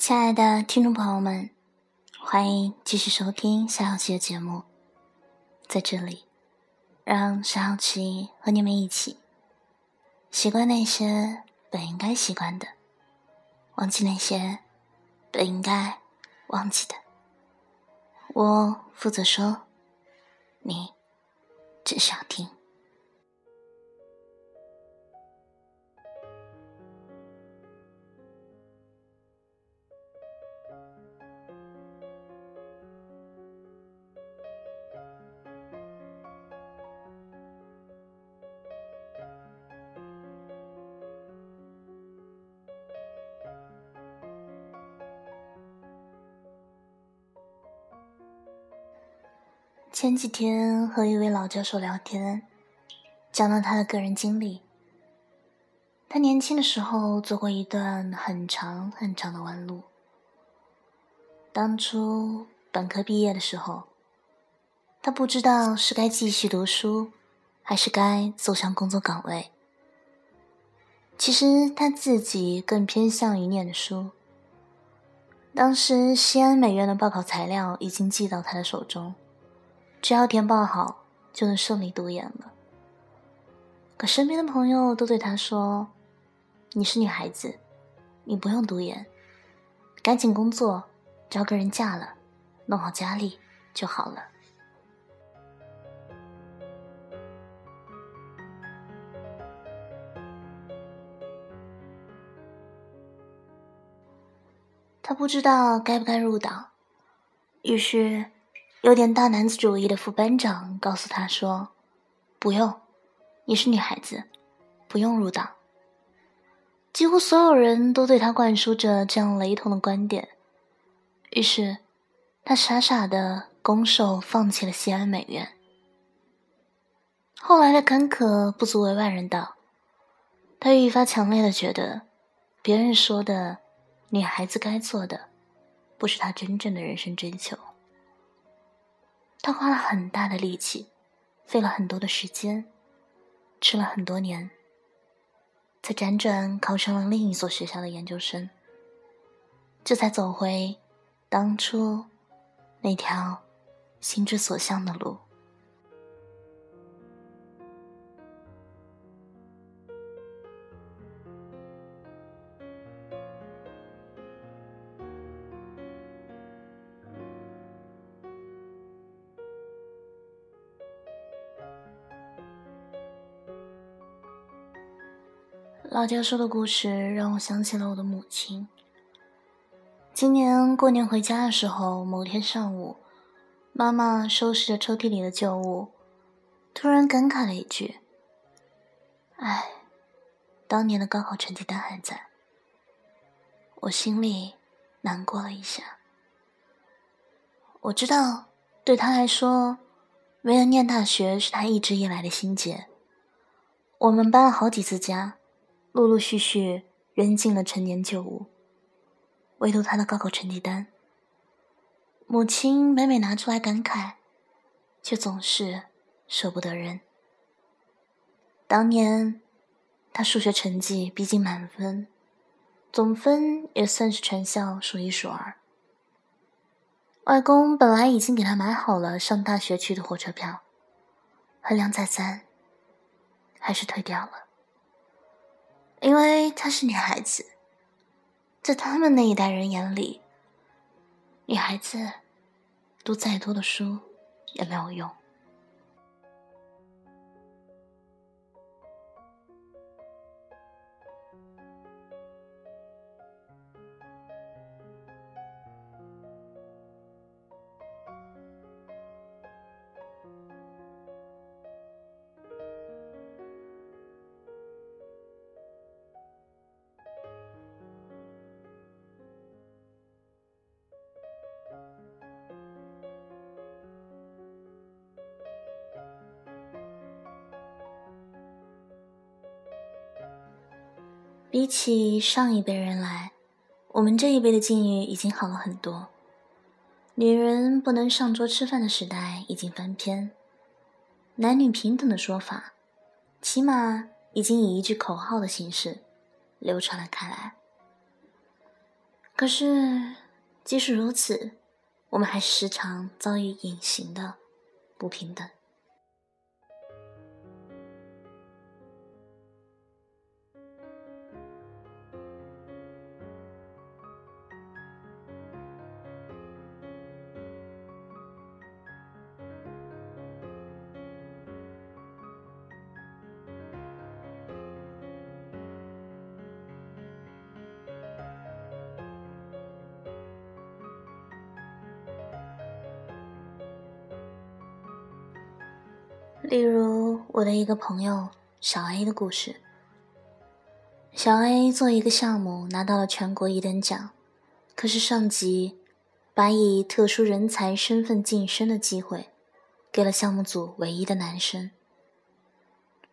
亲爱的听众朋友们，欢迎继续收听小小琪的节目。在这里，让小小琪和你们一起习惯那些本应该习惯的，忘记那些本应该忘记的。我负责说，你只需要听。前几天和一位老教授聊天，讲到他的个人经历。他年轻的时候走过一段很长很长的弯路。当初本科毕业的时候，他不知道是该继续读书，还是该走向工作岗位。其实他自己更偏向于念书。当时西安美院的报考材料已经寄到他的手中。只要填报好，就能顺利读研了。可身边的朋友都对他说：“你是女孩子，你不用读研，赶紧工作，找个人嫁了，弄好家里就好了。”他不知道该不该入党，于是。有点大男子主义的副班长告诉他说：“不用，你是女孩子，不用入党。”几乎所有人都对他灌输着这样雷同的观点，于是他傻傻的拱手放弃了西安美院。后来的坎坷不足为外人道，他愈发强烈的觉得，别人说的女孩子该做的，不是他真正的人生追求。他花了很大的力气，费了很多的时间，吃了很多年，才辗转考上了另一所学校的研究生，这才走回当初那条心之所向的路。老教授的故事让我想起了我的母亲。今年过年回家的时候，某天上午，妈妈收拾着抽屉里的旧物，突然感慨了一句：“哎，当年的高考成绩单还在。”我心里难过了一下。我知道，对他来说，为了念大学是他一直以来的心结。我们搬了好几次家。陆陆续续扔进了陈年旧物，唯独他的高考成绩单。母亲每每拿出来感慨，却总是舍不得扔。当年他数学成绩逼近满分，总分也算是全校数一数二。外公本来已经给他买好了上大学去的火车票，衡量再三，还是退掉了。因为她是女孩子，在他们那一代人眼里，女孩子读再多的书也没有用。比起上一辈人来，我们这一辈的境遇已经好了很多。女人不能上桌吃饭的时代已经翻篇，男女平等的说法，起码已经以一句口号的形式流传了开来。可是，即使如此，我们还时常遭遇隐形的不平等。例如，我的一个朋友小 A 的故事。小 A 做一个项目拿到了全国一等奖，可是上级把以特殊人才身份晋升的机会给了项目组唯一的男生。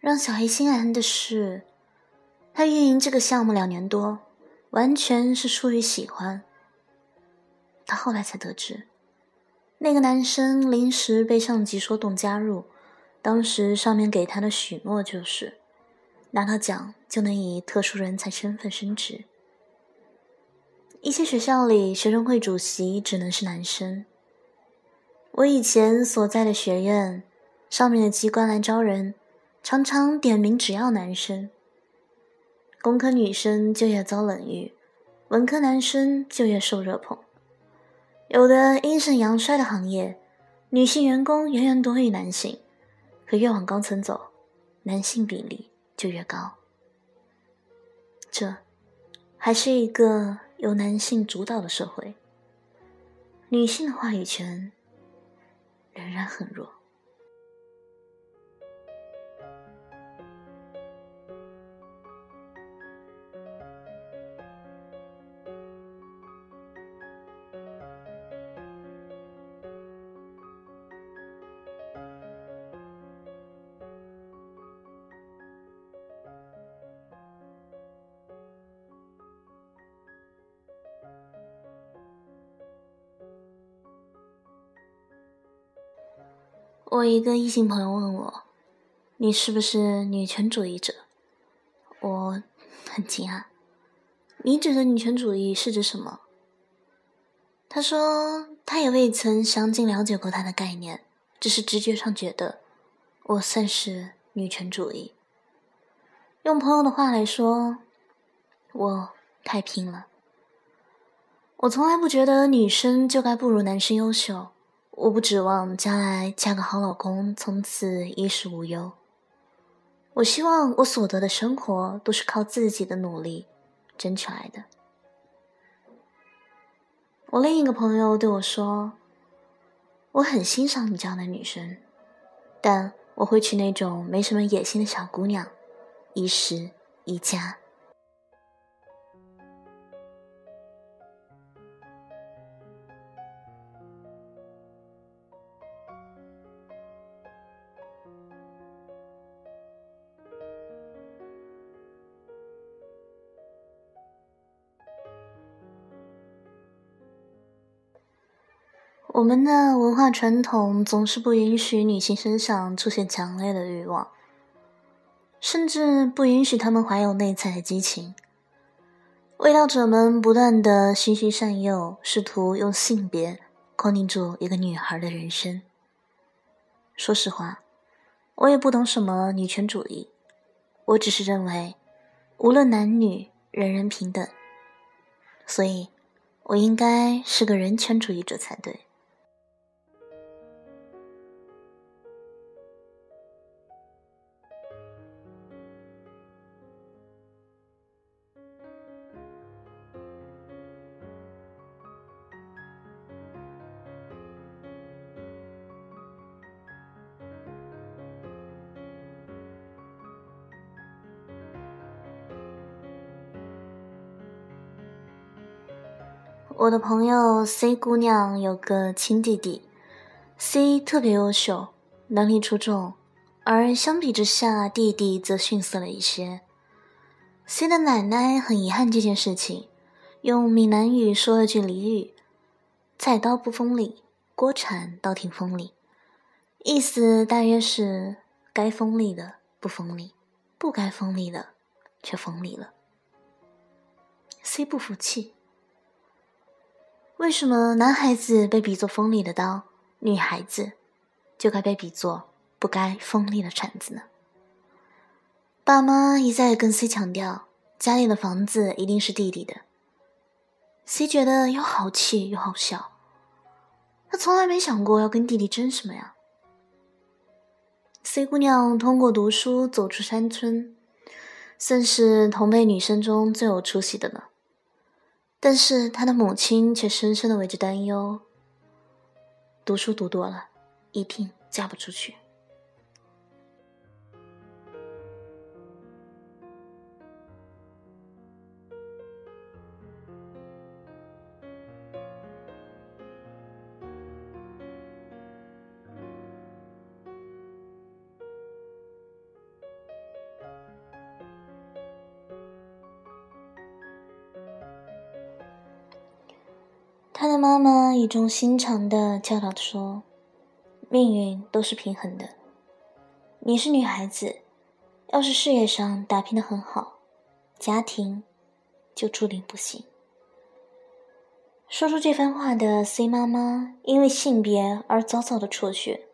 让小 A 心寒的是，他运营这个项目两年多，完全是出于喜欢。他后来才得知，那个男生临时被上级说动加入。当时上面给他的许诺就是，拿到奖就能以特殊人才身份升职。一些学校里学生会主席只能是男生。我以前所在的学院，上面的机关来招人，常常点名只要男生。工科女生就业遭冷遇，文科男生就业受热捧。有的阴盛阳衰的行业，女性员工远远多于男性。可越往高层走，男性比例就越高。这还是一个由男性主导的社会，女性的话语权仍然很弱。我一个异性朋友问我：“你是不是女权主义者？”我很惊讶。你指的女权主义是指什么？他说他也未曾详尽了解过他的概念，只是直觉上觉得我算是女权主义。用朋友的话来说，我太拼了。我从来不觉得女生就该不如男生优秀。我不指望将来嫁个好老公，从此衣食无忧。我希望我所得的生活都是靠自己的努力争取来的。我另一个朋友对我说：“我很欣赏你这样的女生，但我会娶那种没什么野心的小姑娘，一时一家。”我们的文化传统总是不允许女性身上出现强烈的欲望，甚至不允许她们怀有内在的激情。味道者们不断的循循善诱，试图用性别框定住一个女孩的人生。说实话，我也不懂什么女权主义，我只是认为，无论男女，人人平等。所以，我应该是个人权主义者才对。我的朋友 C 姑娘有个亲弟弟，C 特别优秀，能力出众，而相比之下，弟弟则逊色了一些。C 的奶奶很遗憾这件事情，用闽南语说了句俚语：“菜刀不锋利，锅铲倒挺锋利。”意思大约是该锋利的不锋利，不该锋利的却锋利了。C 不服气。为什么男孩子被比作锋利的刀，女孩子就该被比作不该锋利的铲子呢？爸妈一再跟 C 强调，家里的房子一定是弟弟的。C 觉得又好气又好笑，他从来没想过要跟弟弟争什么呀。C 姑娘通过读书走出山村，算是同辈女生中最有出息的了。但是他的母亲却深深的为之担忧。读书读多了，一定嫁不出去。他的妈妈语重心长的教导说：“命运都是平衡的。你是女孩子，要是事业上打拼的很好，家庭就注定不行。”说出这番话的 C 妈妈因为性别而早早的辍学。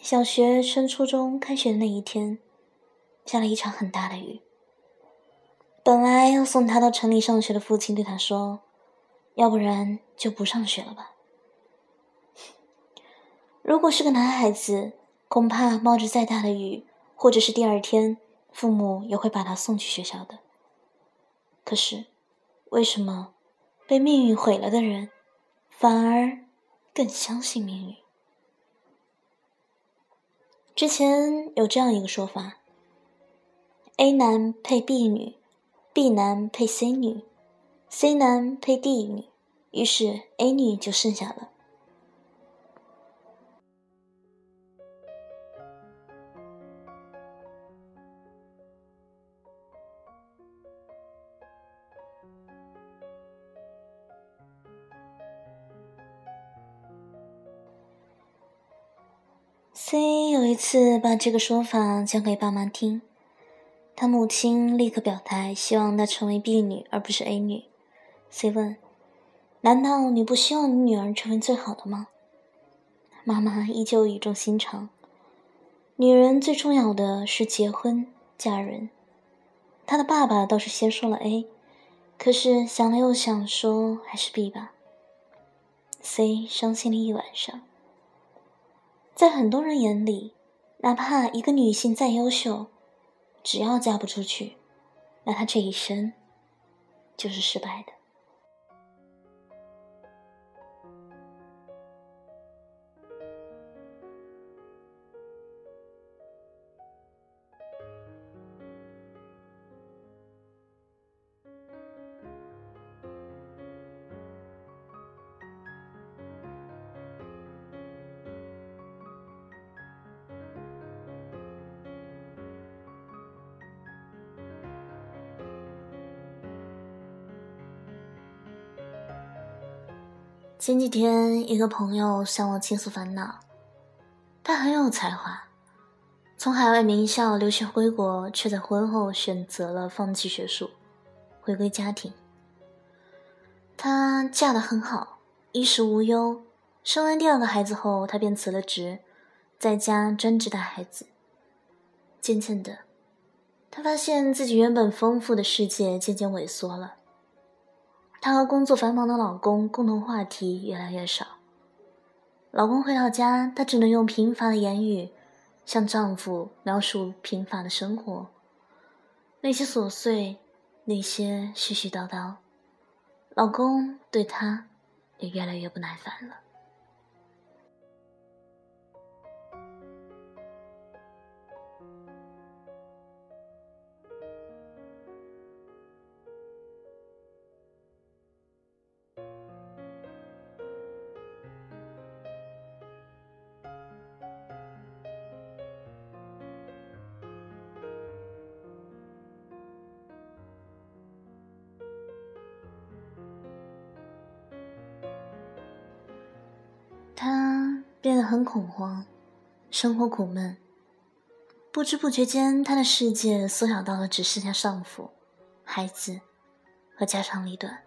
小学升初中开学的那一天，下了一场很大的雨。本来要送他到城里上学的父亲对他说。要不然就不上学了吧。如果是个男孩子，恐怕冒着再大的雨，或者是第二天，父母也会把他送去学校的。可是，为什么被命运毁了的人，反而更相信命运？之前有这样一个说法：A 男配 B 女，B 男配 C 女。C 男配 D 女，于是 A 女就剩下了。C 有一次把这个说法讲给爸妈听，他母亲立刻表态，希望她成为 B 女而不是 A 女。C 问：“难道你不希望你女儿成为最好的吗？”妈妈依旧语重心长：“女人最重要的是结婚嫁人。”她的爸爸倒是先说了 A，可是想了又想，说还是 B 吧。C 伤心了一晚上。在很多人眼里，哪怕一个女性再优秀，只要嫁不出去，那她这一生就是失败的。前几天，一个朋友向我倾诉烦恼。他很有才华，从海外名校留学归国，却在婚后选择了放弃学术，回归家庭。她嫁得很好，衣食无忧。生完第二个孩子后，她便辞了职，在家专职带孩子。渐渐的，她发现自己原本丰富的世界渐渐萎缩了。她和工作繁忙的老公共同话题越来越少。老公回到家，她只能用贫乏的言语向丈夫描述贫乏的生活，那些琐碎，那些絮絮叨叨。老公对她也越来越不耐烦了。很恐慌，生活苦闷。不知不觉间，她的世界缩小到了只剩下丈夫、孩子和家长里短。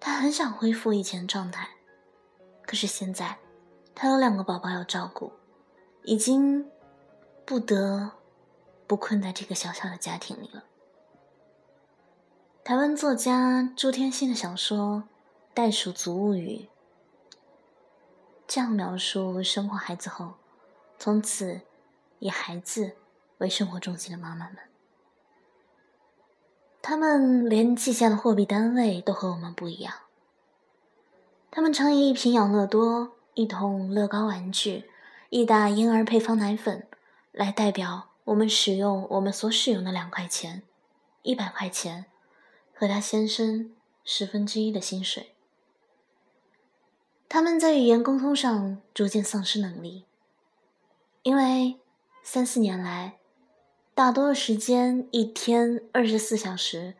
他很想恢复以前的状态，可是现在他有两个宝宝要照顾，已经不得不困在这个小小的家庭里了。台湾作家朱天心的小说《袋鼠族物语》这样描述生过孩子后，从此以孩子为生活重心的妈妈们。他们连计价的货币单位都和我们不一样。他们常以一瓶养乐多、一桶乐高玩具、一打婴儿配方奶粉来代表我们使用我们所使用的两块钱、一百块钱和他先生十分之一的薪水。他们在语言沟通上逐渐丧失能力，因为三四年来。大多的时间，一天二十四小时，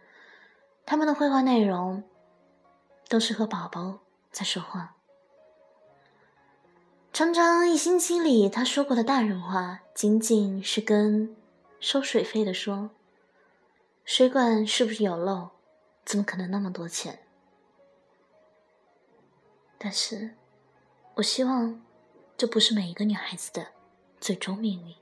他们的绘画内容都是和宝宝在说话。常常一星期里，他说过的大人话，仅仅是跟收水费的说：“水管是不是有漏？怎么可能那么多钱？”但是，我希望这不是每一个女孩子的最终命运。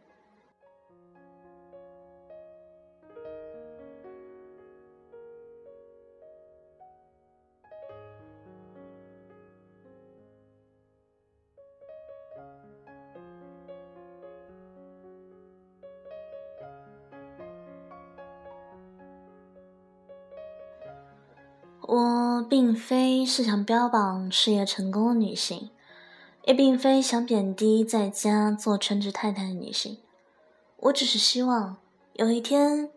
我并非是想标榜事业成功的女性，也并非想贬低在家做全职太太的女性。我只是希望有一天，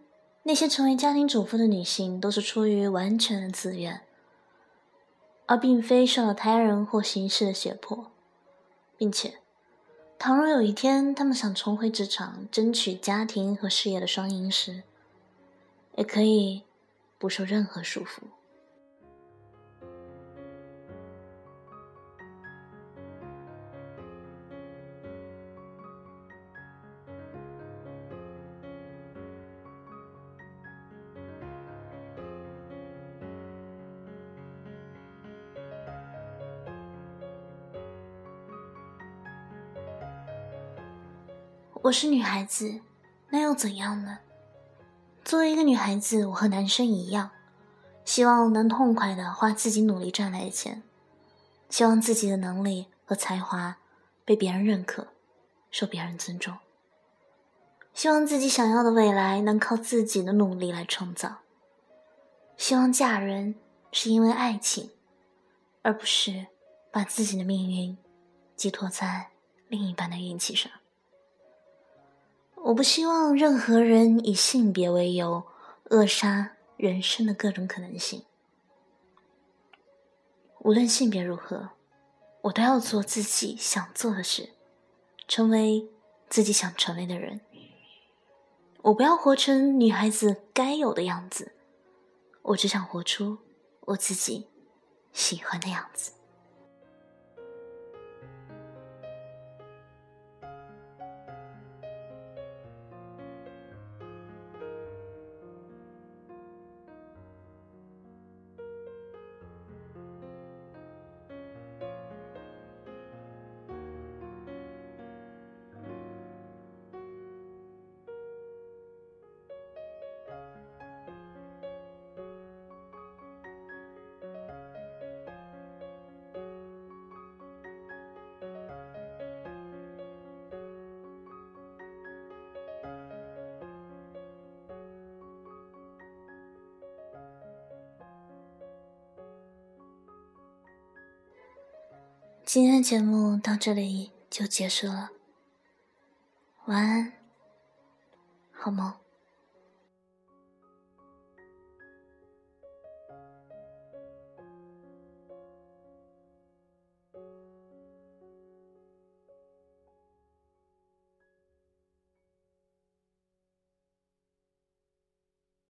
那些成为家庭主妇的女性都是出于完全的自愿，而并非受到他人或形式的胁迫，并且，倘若有一天她们想重回职场，争取家庭和事业的双赢时，也可以不受任何束缚。我是女孩子，那又怎样呢？作为一个女孩子，我和男生一样，希望能痛快的花自己努力赚来的钱，希望自己的能力和才华被别人认可，受别人尊重，希望自己想要的未来能靠自己的努力来创造，希望嫁人是因为爱情，而不是把自己的命运寄托在另一半的运气上。我不希望任何人以性别为由扼杀人生的各种可能性。无论性别如何，我都要做自己想做的事，成为自己想成为的人。我不要活成女孩子该有的样子，我只想活出我自己喜欢的样子。今天的节目到这里就结束了，晚安，好梦。